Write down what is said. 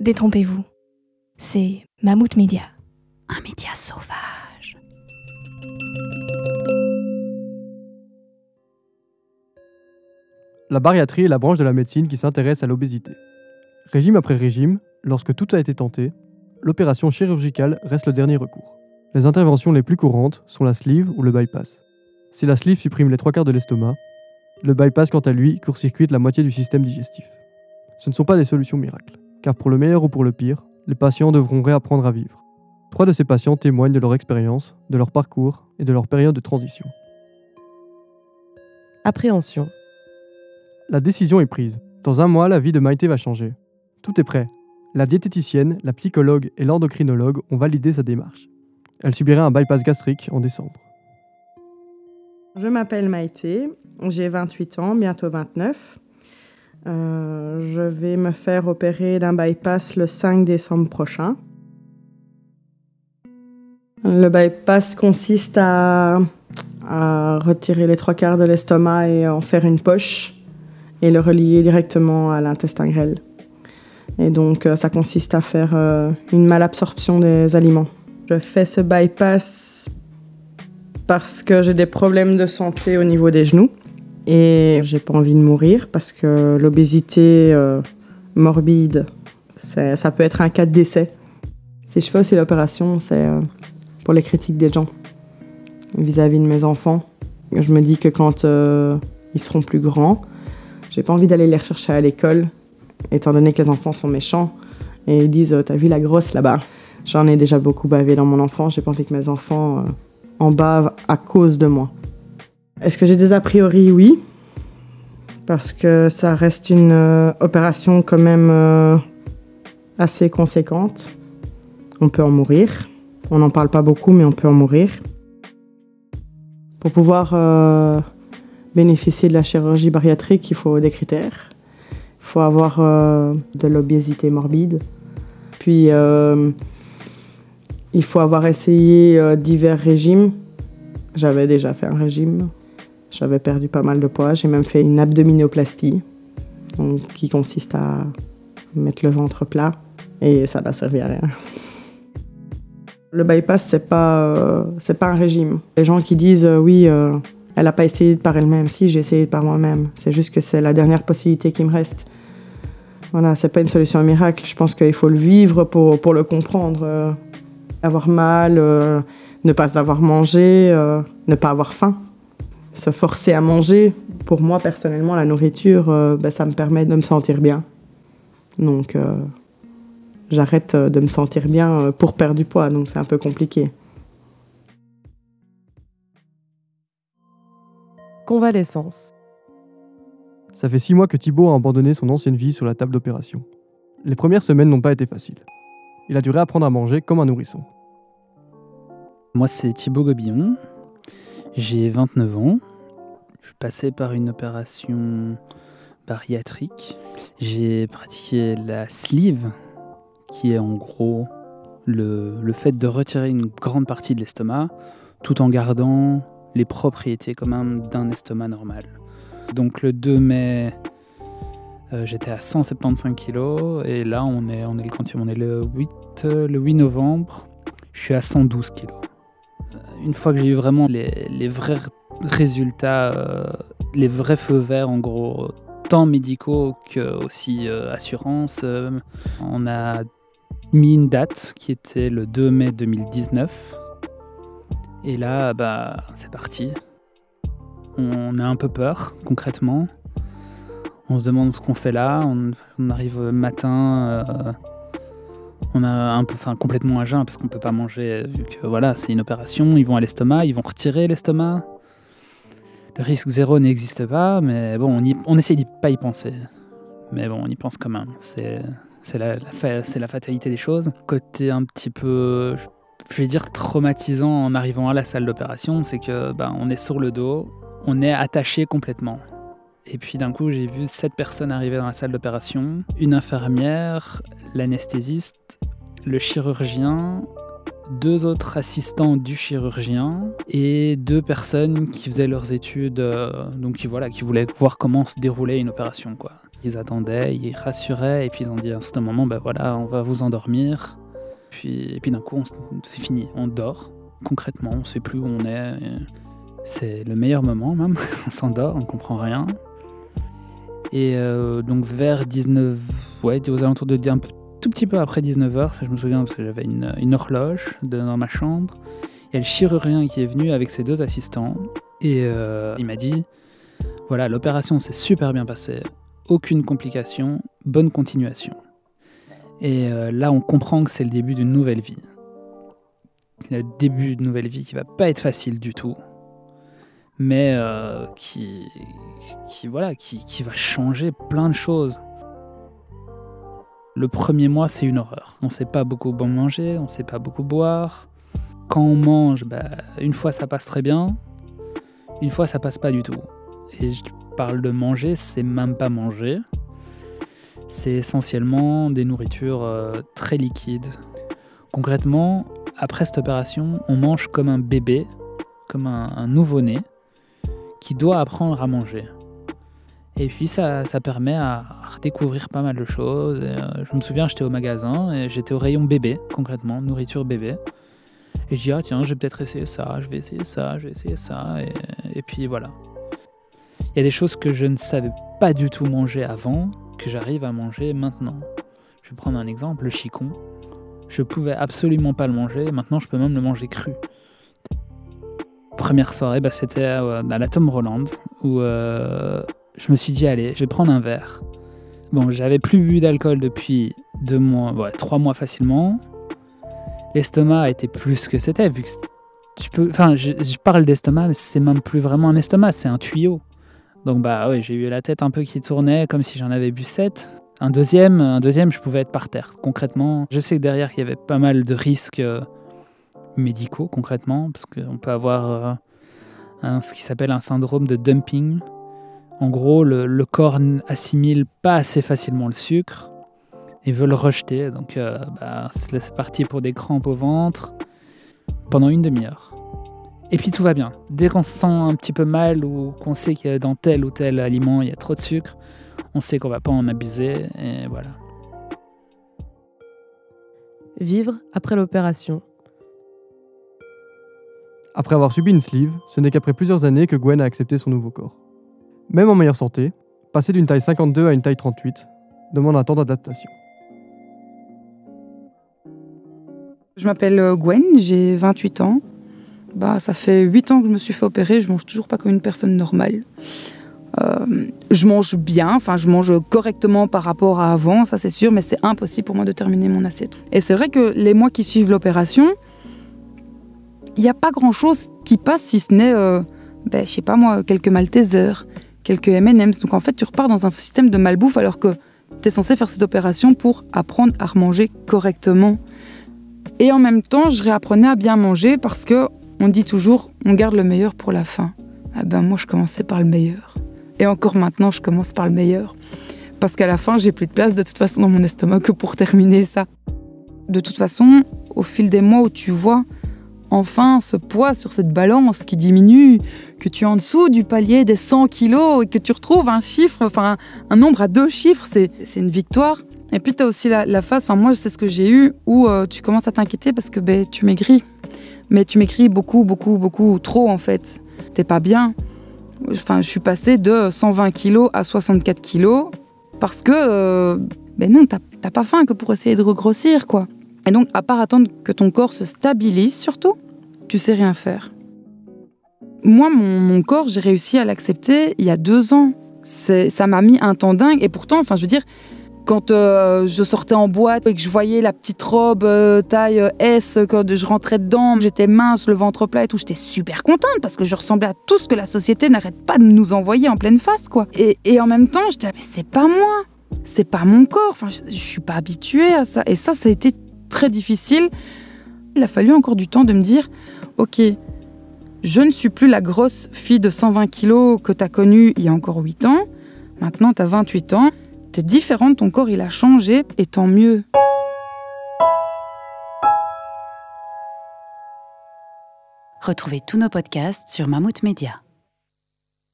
détrompez-vous. C'est Mammouth Média, un média sauvage. La bariatrie est la branche de la médecine qui s'intéresse à l'obésité. Régime après régime, lorsque tout a été tenté, l'opération chirurgicale reste le dernier recours. Les interventions les plus courantes sont la sleeve ou le bypass. Si la sleeve supprime les trois quarts de l'estomac, le bypass quant à lui court-circuite la moitié du système digestif. Ce ne sont pas des solutions miracles, car pour le meilleur ou pour le pire, les patients devront réapprendre à vivre. Trois de ces patients témoignent de leur expérience, de leur parcours et de leur période de transition. Appréhension. La décision est prise. Dans un mois, la vie de Maïté va changer. Tout est prêt. La diététicienne, la psychologue et l'endocrinologue ont validé sa démarche. Elle subirait un bypass gastrique en décembre. Je m'appelle Maïté, j'ai 28 ans, bientôt 29. Euh, je vais me faire opérer d'un bypass le 5 décembre prochain. Le bypass consiste à, retirer les trois quarts de l'estomac et en faire une poche et le relier directement à l'intestin grêle. Et donc euh, ça consiste à faire euh, une malabsorption des aliments. Je fais ce bypass parce que j'ai des problèmes de santé au niveau des genoux et j'ai pas envie de mourir parce que l'obésité euh, morbide, ça peut être un cas de décès. Si je fais aussi l'opération, c'est euh, pour les critiques des gens vis-à-vis de mes enfants. Je me dis que quand euh, ils seront plus grands, j'ai pas envie d'aller les rechercher à l'école, étant donné que les enfants sont méchants et ils disent T'as vu la grosse là-bas? J'en ai déjà beaucoup bavé dans mon enfant. J'ai pas envie que mes enfants en bavent à cause de moi. Est-ce que j'ai des a priori? Oui. Parce que ça reste une euh, opération quand même euh, assez conséquente. On peut en mourir. On n'en parle pas beaucoup, mais on peut en mourir. Pour pouvoir euh, bénéficier de la chirurgie bariatrique, il faut des critères. Il faut avoir de l'obésité morbide. Puis, il faut avoir essayé divers régimes. J'avais déjà fait un régime. J'avais perdu pas mal de poids. J'ai même fait une abdominoplastie, qui consiste à mettre le ventre plat. Et ça n'a servi à rien. Le bypass, c'est pas, euh, pas un régime. Les gens qui disent euh, oui, euh, elle n'a pas essayé par elle-même. Si, j'ai essayé par moi-même. C'est juste que c'est la dernière possibilité qui me reste. Voilà, c'est pas une solution miracle. Je pense qu'il faut le vivre pour, pour le comprendre. Avoir mal, ne pas avoir mangé, ne pas avoir faim. Se forcer à manger, pour moi personnellement, la nourriture, euh, ben, ça me permet de me sentir bien. Donc, euh, j'arrête euh, de me sentir bien euh, pour perdre du poids, donc c'est un peu compliqué. Convalescence. Ça fait six mois que Thibaut a abandonné son ancienne vie sur la table d'opération. Les premières semaines n'ont pas été faciles. Il a dû réapprendre à manger comme un nourrisson. Moi, c'est Thibaut Gobillon. J'ai 29 ans. Je suis passé par une opération bariatrique. J'ai pratiqué la sleeve, qui est en gros le, le fait de retirer une grande partie de l'estomac tout en gardant les propriétés quand même d'un estomac normal. Donc le 2 mai, euh, j'étais à 175 kg et là on est, on est le on est le 8, euh, le 8 novembre, je suis à 112 kg. Une fois que j'ai eu vraiment les, vrais résultats, euh, les vrais feux verts en gros, tant médicaux que aussi euh, assurance, euh, on a mis une date qui était le 2 mai 2019. Et là, bah, c'est parti. On a un peu peur, concrètement. On se demande ce qu'on fait là. On, arrive matin. Euh, on a un peu, enfin, complètement à jeun parce qu'on peut pas manger vu que voilà, c'est une opération. Ils vont à l'estomac, ils vont retirer l'estomac. Le risque zéro n'existe pas, mais bon, on, y- on essaie d'y pas y penser. Mais bon, on y pense quand même. C'est, c'est la, la c'est la fatalité des choses. Côté un petit peu, je vais dire traumatisant en arrivant à la salle d'opération, c'est que ben, on est sur le dos, on est attaché complètement. Et puis d'un coup, j'ai vu sept personnes arriver dans la salle d'opération, une infirmière, l'anesthésiste, le chirurgien, deux autres assistants du chirurgien et deux personnes qui faisaient leurs études, euh, donc qui voilà, qui voulaient voir comment se déroulait une opération. Ils attendaient, ils rassuraient, et puis ils ont dit à un certain moment, ben voilà, on va vous endormir. Puis, et puis d'un coup, c'est fini, on dort. Concrètement, on ne sait plus où on est. C'est le meilleur moment même, on s'endort, on ne comprend rien. Et euh, donc vers 19, ouais, aux alentours de un tout petit peu après 19h, je me souviens parce que j'avais une, horloge dans ma chambre. Il y a le chirurgien qui est venu avec ses deux assistants et euh, il m'a dit voilà, l'opération s'est super bien passée, aucune complication, bonne continuation. Et euh, là, on comprend que c'est le début d'une nouvelle vie. Le début d'une nouvelle vie qui va pas être facile du tout, mais euh, qui, qui, voilà, qui, qui va changer plein de choses. Le premier mois, c'est une horreur. On ne sait pas beaucoup manger, on ne sait pas beaucoup boire. Quand on mange, bah, une fois ça passe très bien, une fois ça passe pas du tout. Et je parle de manger, c'est même pas manger. C'est essentiellement des nourritures euh, très liquides. Concrètement, après cette opération, on mange comme un bébé, comme un, nouveau-né, qui doit apprendre à manger. Et puis ça, ça permet à redécouvrir pas mal de choses. Euh, je me souviens, j'étais au magasin et j'étais au rayon bébé, concrètement, nourriture bébé. Et je dis, ah tiens, je vais peut-être essayer ça, je vais essayer ça, je vais essayer ça. Et, puis voilà. Il y a des choses que je ne savais pas du tout manger avant, que j'arrive à manger maintenant. Je vais prendre un exemple, le chicon. Je pouvais absolument pas le manger, maintenant je peux même le manger cru. Première soirée, bah, c'était à la Tom Roland, où euh, je me suis dit, allez, je vais prendre un verre. Bon, j'avais plus bu d'alcool depuis deux mois, ouais, trois mois facilement l'estomac était plus que c'était, vu que tu peux. Enfin, je, parle d'estomac, mais c'est même plus vraiment un estomac, c'est un tuyau. Donc bah oui, j'ai eu la tête un peu qui tournait, comme si j'en avais bu 7. Un deuxième, un deuxième, je pouvais être par terre. Concrètement, je sais que derrière, il y avait pas mal de risques euh, médicaux, concrètement, parce qu'on peut avoir euh, ce qui s'appelle un syndrome de dumping. En gros, le, le corps assimile pas assez facilement le sucre ils veulent rejeter. Donc euh, bah, c'est parti pour des crampes au ventre pendant une demi-heure. Et puis tout va bien. Dès qu'on se sent un petit peu mal ou qu'on sait que dans tel ou tel aliment il y a trop de sucre, on sait qu'on va pas en abuser et voilà. Vivre après l'opération. Après avoir subi une sleeve, ce n'est qu'après plusieurs années que Gwen a accepté son nouveau corps. Même en meilleure santé, passer d'une taille 52 à une taille 38 demande un temps d'adaptation. Je m'appelle euh, Gwen, j'ai 28 ans. Bah, ça fait 8 ans que je me suis fait opérer, je mange toujours pas comme une personne normale. Euh, je mange bien, enfin je mange correctement par rapport à avant, ça c'est sûr, mais c'est impossible pour moi de terminer mon assiette. Et c'est vrai que les mois qui suivent l'opération, il n'y a pas grand chose qui passe si ce n'est, euh, ben, je sais pas moi, quelques Maltesers, quelques M&M's. Donc en fait, tu repars dans un système de malbouffe alors que tu es censé faire cette opération pour apprendre à manger correctement. Et en même temps, je réapprenais à bien manger parce que on dit toujours on garde le meilleur pour la fin. Ah ben moi je commençais par le meilleur. Et encore maintenant, je commence par le meilleur. Parce qu'à la fin, j'ai plus de place de toute façon dans mon estomac que pour terminer ça. De toute façon, au fil des mois où tu vois enfin ce poids sur cette balance qui diminue, que tu es en dessous du palier des 100 kilos et que tu retrouves un chiffre, enfin un nombre à deux chiffres, c'est une victoire. Et puis, tu as aussi la, phase, enfin, moi, c'est ce que j'ai eu, où euh, tu commences à t'inquiéter parce que ben, tu maigris. Mais tu maigris beaucoup, beaucoup, beaucoup, trop en fait. T'es pas bien. Enfin, je suis passée de 120 kg à 64 kg parce que, euh, ben non, t'as pas faim que pour essayer de regrossir, quoi. Et donc, à part attendre que ton corps se stabilise, surtout, tu sais rien faire. Moi, mon, corps, j'ai réussi à l'accepter il y a deux ans. Ça m'a mis un temps dingue. Et pourtant, enfin, je veux dire, quand euh, je sortais en boîte et que je voyais la petite robe euh, taille euh, S, quand je rentrais dedans, j'étais mince, le ventre plat et tout, j'étais super contente parce que je ressemblais à tout ce que la société n'arrête pas de nous envoyer en pleine face, quoi. Et, en même temps, je disais, mais c'est pas moi, c'est pas mon corps, enfin, je, je suis pas habituée à ça. Et ça, ça a été très difficile. Il a fallu encore du temps de me dire, ok, je ne suis plus la grosse fille de 120 kilos que tu as connue il y a encore 8 ans. Maintenant, tu as 28 ans. T'es différente, ton corps il a changé, et tant mieux. Retrouvez tous nos podcasts sur Mammouth Media.